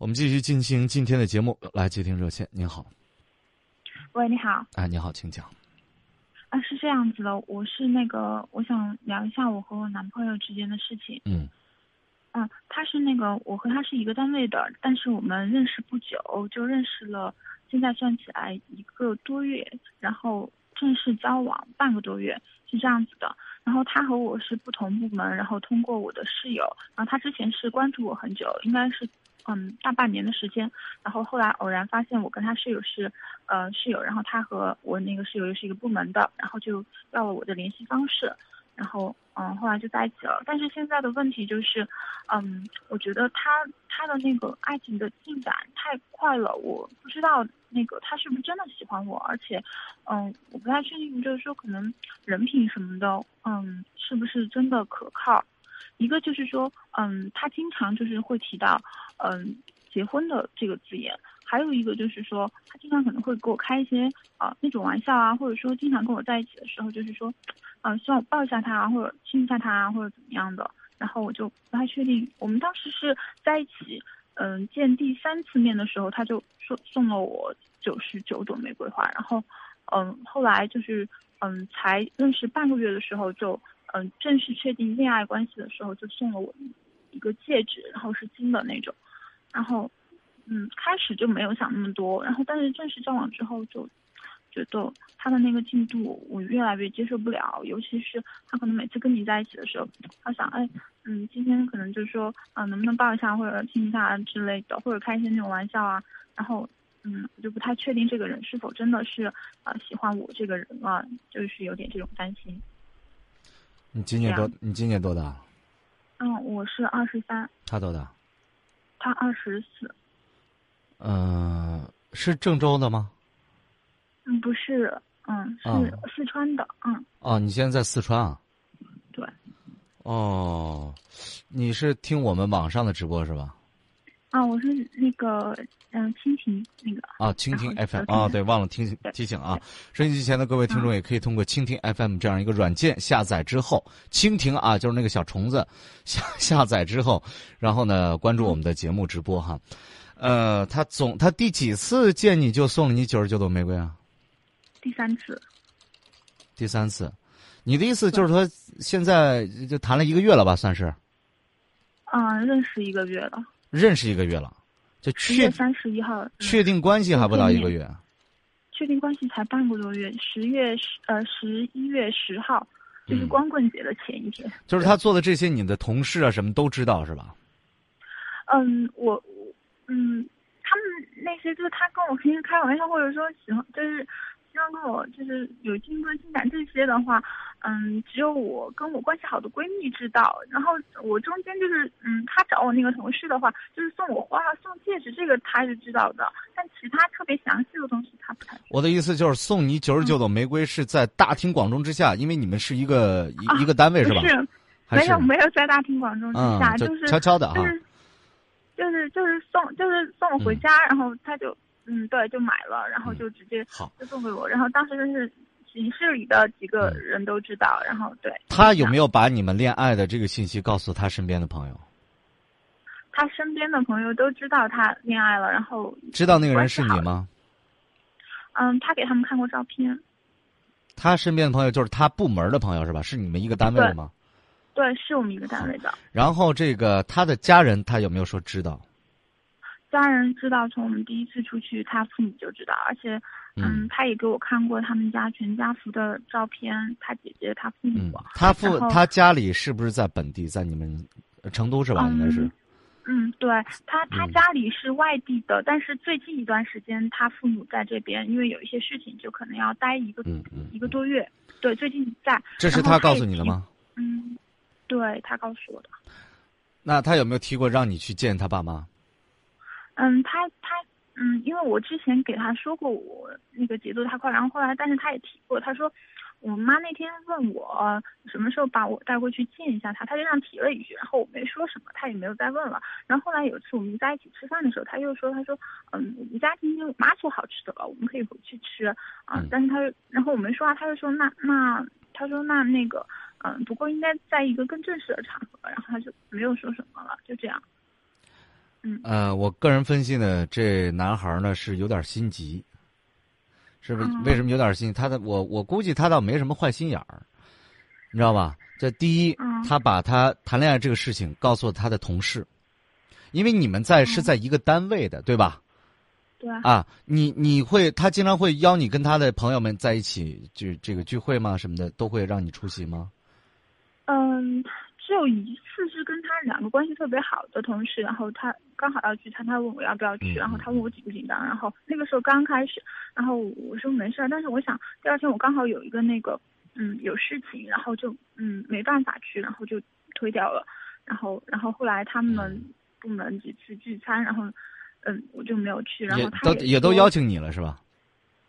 我们继续进行今天的节目，来接听热线。您好，喂，你好，哎，你好，请讲。啊，是这样子的，我是那个，我想聊一下我和我男朋友之间的事情。嗯嗯，他是那个，我和他是一个单位的，但是我们认识不久，就认识了，现在算起来一个多月，然后正式交往半个多月，是这样子的。然后他和我是不同部门，然后通过我的室友，然后他之前是关注我很久，应该是嗯大半年的时间，然后后来偶然发现我跟他室友是呃室友，然后他和我那个室友又是一个部门的，然后就要了我的联系方式，然后嗯后来就在一起了。但是现在的问题就是，嗯，我觉得他他的那个爱情的进展太快了，我不知道那个他是不是真的喜欢我，而且嗯我不太确定，就是说可能人品什么的，嗯是不是真的可靠。一个就是说，嗯，他经常就是会提到，嗯，结婚的这个字眼。还有一个就是说，他经常可能会给我开一些啊、那种玩笑啊，或者说经常跟我在一起的时候，就是说，嗯、希望我抱一下他啊，或者亲一下他啊，或者怎么样的。然后我就不太确定。我们当时是在一起，嗯，见第三次面的时候，他就说送了我九十九朵玫瑰花，然后，嗯，后来就是，嗯，才认识半个月的时候就。嗯，正式确定恋爱关系的时候，就送了我一个戒指，然后是金的那种。然后，嗯，开始就没有想那么多，然后但是正式交往之后，就觉得他的那个进度我越来越接受不了，尤其是他可能每次跟你在一起的时候，他想，哎，嗯，今天可能就是说，啊、能不能抱一下或者亲一下之类的，或者开一些那种玩笑啊。然后，嗯，我就不太确定这个人是否真的是呃喜欢我这个人了，就是有点这种担心。你今年多？你今年多大？嗯，我是二十三，他多大？他二十四。嗯、是郑州的吗？嗯，不是，嗯，哦是四川的，嗯，哦，你现在在四川啊？对，哦，你是听我们网上的直播是吧？啊，我是那个，嗯，蜻蜓那个，啊，蜻蜓 FM 啊，对，忘了提对提醒啊，收音机前的各位听众也可以通过蜻蜓 FM 这样一个软件下载之后，蜻蜓啊，就是那个小虫子，下下载之后，然后呢关注我们的节目直播哈。呃，他总他第几次见你就送了你九十九朵玫瑰啊？第三次，第三次，你的意思就是说现在就谈了一个月了吧？算是嗯，认识一个月了，认识一个月了，就确十月三十一号，嗯确定关系还不到一个月。确定关系才半个多月，十月十呃十一月十号，就是嗯光棍节的前一天。就是他做的这些，你的同事啊什么都知道是吧？嗯，我我嗯，他们那些就是他跟我平时开玩笑，或者说喜欢，就是希望跟我就是有进一步的进展这些的话，嗯，只有我跟我关系好的闺蜜知道。然后我中间就是嗯，他找我那个同事的话，就是送我花、送戒指，这个他是知道的，但其他特别详细的东西他不太。我的意思就是送你九十九朵玫瑰是在大庭广众之下，因为你们是一个一、啊一个单位是吧？是，没有没有在大庭广众之下，嗯，就就是悄悄的啊就。是就是就是送就是送我回家，然后他就嗯对就买了，然后就直接好，就送给我，然后当时就是寝室里的几个人都知道，然后对他有没有？把你们恋爱的这个信息告诉他身边的朋友？他身边的朋友都知道他恋爱了，然后知道那个人是你吗？嗯，他给他们看过照片，他身边的朋友就是他部门的朋友是吧？是你们一个单位的吗？对，是我们一个单位的。然后这个他的家人他有没有说知道？家人知道，从我们第一次出去，他父母就知道，而且，嗯，他也给我看过他们家全家福的照片，他姐姐、他父嗯母。，他父他家里是不是在本地，在你们呃成都是吧？嗯应该是。嗯，对他，他嗯家里是外地的，但是最近一段时间他父母在这边，因为有一些事情，就可能要待一个、一个多月。对，最近在。这是他告诉？你的吗？嗯，对他告诉我的。那他有没有提过让你去见他爸妈？嗯，他他嗯，因为我之前给他说过我那个节奏太快，然后后来，但是他也提过，他说我妈那天问我什么时候把我带过去见一下他，他就这样提了一句，然后我没说什么，他也没有再问了。然后后来有一次我们在一起吃饭的时候，他又说，他说嗯，我们家今天我妈做好吃的了，我们可以回去吃啊。嗯但是他，然后我没说话，他就说那那他说那那个嗯，不过应该在一个更正式的场合，然后他就没有说什么了，就这样。嗯呃，我个人分析呢，这男孩呢是有点心急，是不是？嗯为什么有点心？他的我我估计他倒没什么坏心眼儿，你知道吧？这第一，嗯他把他谈恋爱这个事情告诉了他的同事，因为你们在是嗯在一个单位的，对吧？对啊，啊，你你会他经常会邀你跟他的朋友们在一起，就这个聚会吗？什么的都会让你出席吗？嗯，只有一次是跟他两个关系特别好的同事，然后他刚好要聚餐，他问我要不要去，嗯然后他问我紧不紧张，然后那个时候刚开始，然后我说没事儿，但是我想第二天我刚好有一个那个嗯有事情，然后就嗯没办法去，然后就推掉了，然后然后后来他们部门几次聚餐，然后嗯我就没有去，然后他都也都邀请你了是吧？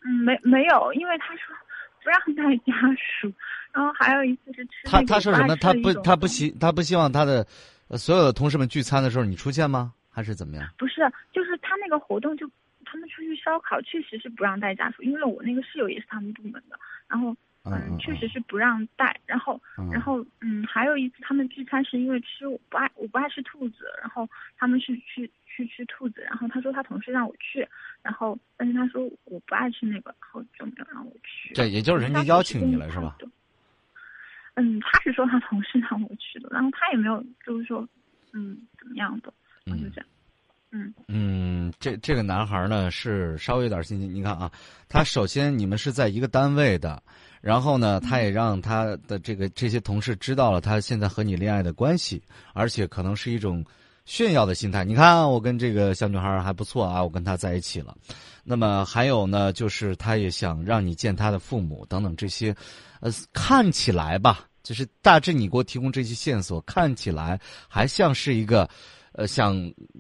嗯，没没有，因为他说不让带家属，然后还有一次是吃他他说什么？他不他不希他不希望他的、呃所有的同事们聚餐的时候你出现吗？还是怎么样？不是，就是他那个活动就他们出去烧烤，确实是不让带家属，因为我那个室友也是他们部门的，然后嗯嗯，确实是不让带，然后嗯然后嗯，还有一次他们聚餐是因为吃我不爱我不爱吃兔子，然后他们是去去吃兔子，然后他说他同事让我去，然后但是他说我不爱吃那个，然后就没有让我去。这也就是人家邀请你了是吧？？嗯，他是说他同事让我去的，然后他也没有就是说嗯怎么样的，我就嗯这样。嗯嗯，这这个男孩呢是稍微有点心机。你看啊，他首先你们是在一个单位的，然后呢，他也让他的这个这些同事知道了他现在和你恋爱的关系，而且可能是一种炫耀的心态。你看，我跟这个小女孩还不错啊，我跟她在一起了。那么还有呢，就是他也想让你见他的父母等等这些，呃，看起来吧，就是大致你给我提供这些线索，看起来还像是一个。呃，想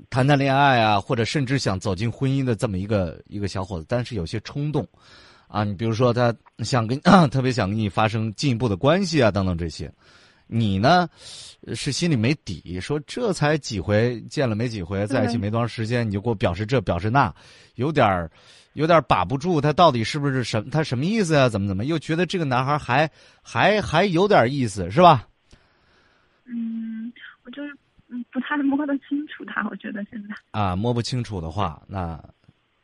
谈谈恋爱啊，或者甚至想走进婚姻的这么一个一个小伙子，但是有些冲动，啊，你比如说他想跟、特别想跟你发生进一步的关系啊，等等这些，你呢呃是心里没底，说这才几回见了没几回，在一起没多长时间，你就给我表示这表示那，有点儿有点把不住，他到底是不是什他什么意思呀、怎么怎么又觉得这个男孩还还还有点意思是吧？嗯，我就是嗯不太摸得清楚他，我觉得现在。啊，摸不清楚的话，那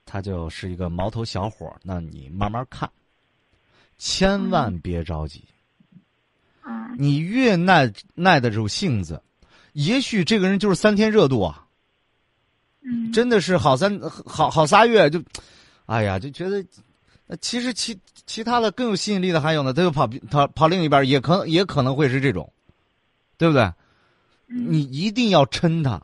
他就是一个毛头小伙儿那你慢慢看，千万别着急。嗯你越耐耐得住性子，也许这个人就是三天热度啊，嗯，真的是好三好好仨月就，哎呀，就觉得，呃其实其其他的更有吸引力的还有呢，他又跑跑跑另一边，也可也可能会是这种，对不对？嗯你一定要抻他，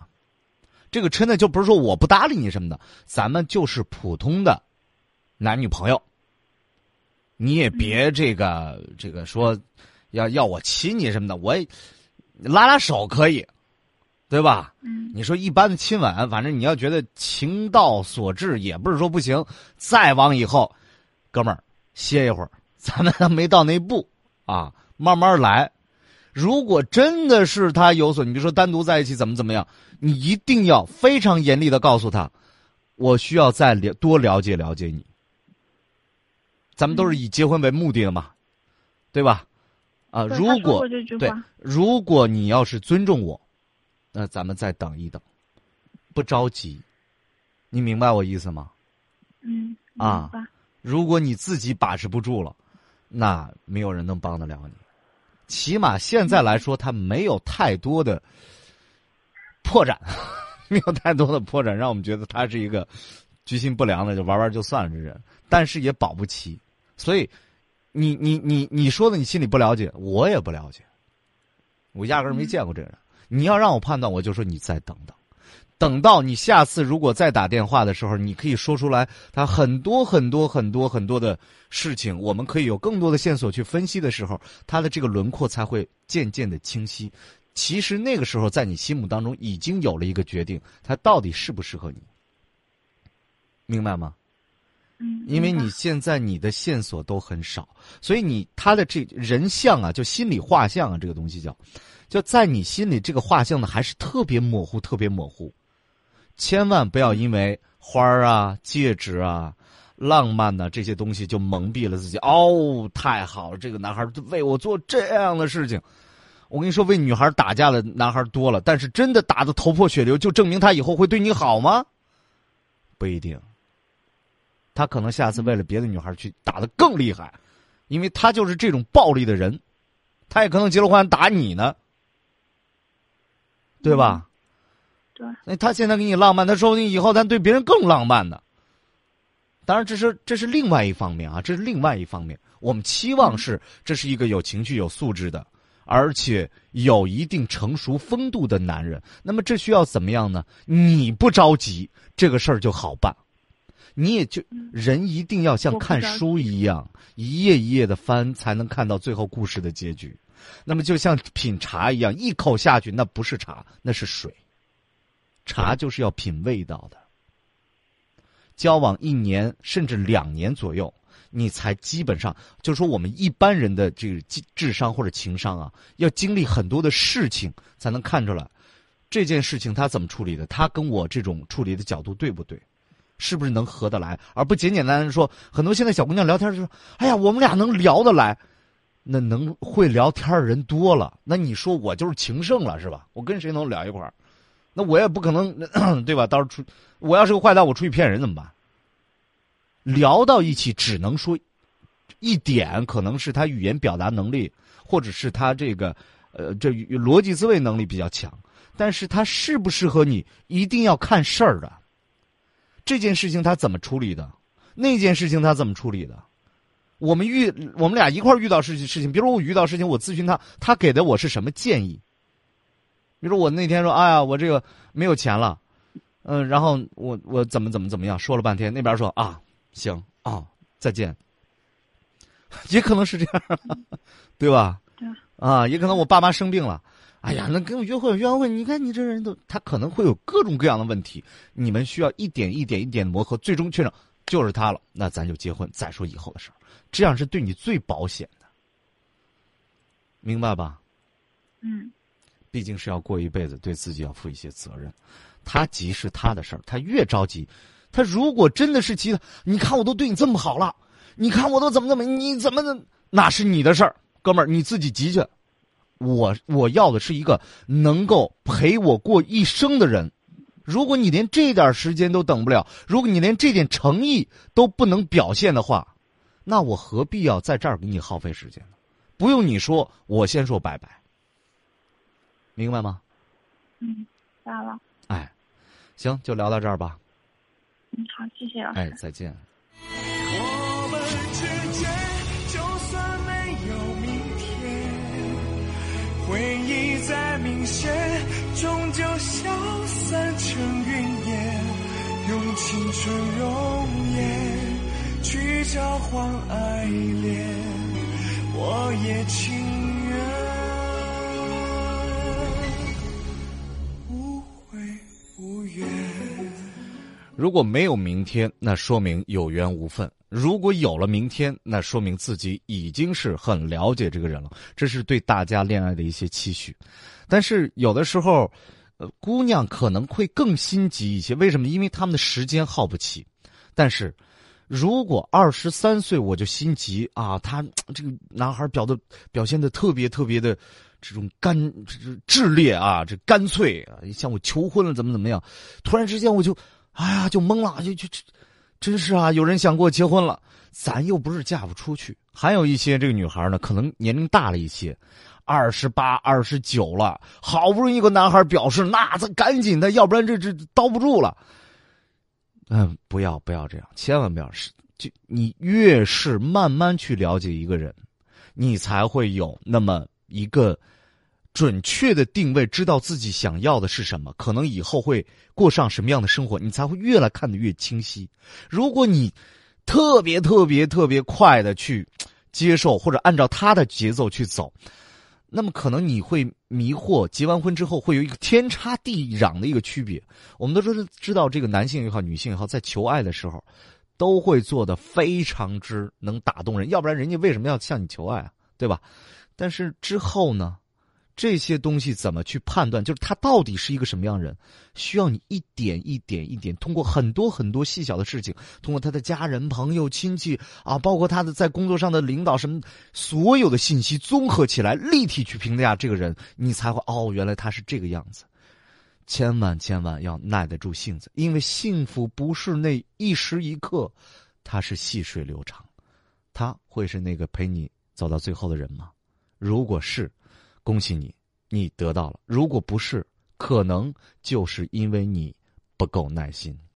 这个真的就不是说我不搭理你什么的，咱们就是普通的男女朋友，你也别这个、这个说要要我亲你什么的，我拉拉手可以，对吧？嗯你说一般的亲吻，反正你要觉得情到所至，也不是说不行。再往以后，哥们儿歇一会儿，咱们还没到那步啊，慢慢来。如果真的是他有所，你比如说单独在一起怎么怎么样，你一定要非常严厉的告诉他，我需要再了多了解了解你。咱们都是以结婚为目的的嘛，对吧？啊，如果对，如果你要是尊重我，那咱们再等一等，不着急。你明白我意思吗？嗯啊如果你自己把持不住了，那没有人能帮得了你。起码现在来说，他没有太多的破绽，没有太多的破绽，让我们觉得他是一个居心不良的，就玩玩就算了这人。但是也保不齐，所以你你你你说的你心里不了解，我也不了解，我压根儿没见过这个人。你要让我判断，我就说你再等等。等到你下次如果再打电话的时候，你可以说出来他很多很多很多很多的事情，我们可以有更多的线索去分析的时候，他的这个轮廓才会渐渐的清晰。其实那个时候，在你心目当中已经有了一个决定，他到底适不适合你，明白吗？嗯，因为你现在你的线索都很少，所以你他的这人像啊，就心理画像啊，这个东西叫，就在你心里这个画像呢，还是特别模糊，特别模糊。千万不要因为花儿啊、戒指啊、浪漫呐、这些东西就蒙蔽了自己。哦，太好了，这个男孩为我做这样的事情，我跟你说，为女孩打架的男孩多了，但是真的打的头破血流，就证明他以后会对你好吗？不一定。他可能下次为了别的女孩去打的更厉害，因为他就是这种暴力的人，他也可能结了婚打你呢，对吧？对。那他现在给你浪漫，他说不定以后他对别人更浪漫呢。当然，这是这是另外一方面啊，这是另外一方面。我们期望是这是一个有情趣、有素质的，而且有一定成熟风度的男人。那么这需要怎么样呢？你不着急，这个事儿就好办。你也就人一定要像看书一样，一页一页的翻，才能看到最后故事的结局。那么就像品茶一样，一口下去那不是茶，那是水。茶就是要品味道的。交往一年甚至两年左右，你才基本上就是说，我们一般人的这个智智商或者情商啊，要经历很多的事情才能看出来，这件事情他怎么处理的，他跟我这种处理的角度对不对，是不是能合得来，而不简简单单说，很多现在小姑娘聊天就说，哎呀，我们俩能聊得来，那能会聊天的人多了，那你说我就是情圣了是吧？我跟谁能聊一块儿？那我也不可能，对吧？到时候出，我要是个坏蛋，我出去骗人怎么办？聊到一起，只能说一点，可能是他语言表达能力，或者是他这个呃，这逻辑思维能力比较强。但是他适不适合你，一定要看事儿的。这件事情他怎么处理的？那件事情他怎么处理的？我们遇我们俩一块遇到事情事情，比如我遇到事情，我咨询他，他给的我是什么建议？比如我那天说，哎呀，我这个没有钱了，嗯，然后我我怎么怎么怎么样，说了半天，那边说啊，行啊，再见，也可能是这样，对吧？对。啊，也可能我爸妈生病了，哎呀，那跟我约会约完会，你看你这人都，他可能会有各种各样的问题，你们需要一点一点一点磨合，最终确认就是他了，那咱就结婚，再说以后的事儿，这样是对你最保险的，明白吧？嗯。毕竟是要过一辈子，对自己要负一些责任。他急是他的事儿，他越着急，他如果真的是急的，你看我都对你这么好了，你看我都怎么怎么，你怎么的，那是你的事儿，哥们儿你自己急去。我我要的是一个能够陪我过一生的人。如果你连这点时间都等不了，如果你连这点诚意都不能表现的话，那我何必要在这儿给你耗费时间呢？不用你说，我先说拜拜。明白吗？嗯，知道了。哎，行，就聊到这儿吧。嗯，好，谢谢老师。哎，再见。我们之间就算没有明天，回忆再明显，终究消散成云烟。用青春容颜去交换爱恋，我也如果没有明天，那说明有缘无分；如果有了明天，那说明自己已经是很了解这个人了。这是对大家恋爱的一些期许。但是有的时候，呃，姑娘可能会更心急一些。为什么？因为他们的时间耗不起。但是，如果二十三岁我就心急啊，他这个男孩表的表现的特别特别的这种干炽烈啊，这干脆啊，向我求婚了，怎么怎么样？突然之间我就。哎呀，就懵了，就就，真是啊！有人想跟我结婚了，咱又不是嫁不出去。还有一些这个女孩呢，可能年龄大了一些，二十八、二十九了，好不容易一个男孩表示，那咱赶紧的，要不然这这兜不住了。嗯，不要不要这样，千万不要是就你越是慢慢去了解一个人，你才会有那么一个。准确的定位，知道自己想要的是什么，可能以后会过上什么样的生活，你才会越来看得越清晰。如果你特别特别特别快的去接受，或者按照他的节奏去走，那么可能你会迷惑。结完婚之后会有一个天差地壤的一个区别。我们都是知道，这个男性也好，女性也好，在求爱的时候，都会做的非常之能打动人，要不然人家为什么要向你求爱啊？对吧？但是之后呢？这些东西怎么去判断？就是他到底是一个什么样人？需要你一点一点一点，通过很多很多细小的事情，通过他的家人、朋友、亲戚啊，包括他的在工作上的领导什么，所有的信息综合起来，立体去评价这个人，你才会哦，原来他是这个样子。千万千万要耐得住性子，因为幸福不是那一时一刻，它是细水流长。他会是那个陪你走到最后的人吗？如果是。恭喜你，你得到了。如果不是，可能就是因为你不够耐心。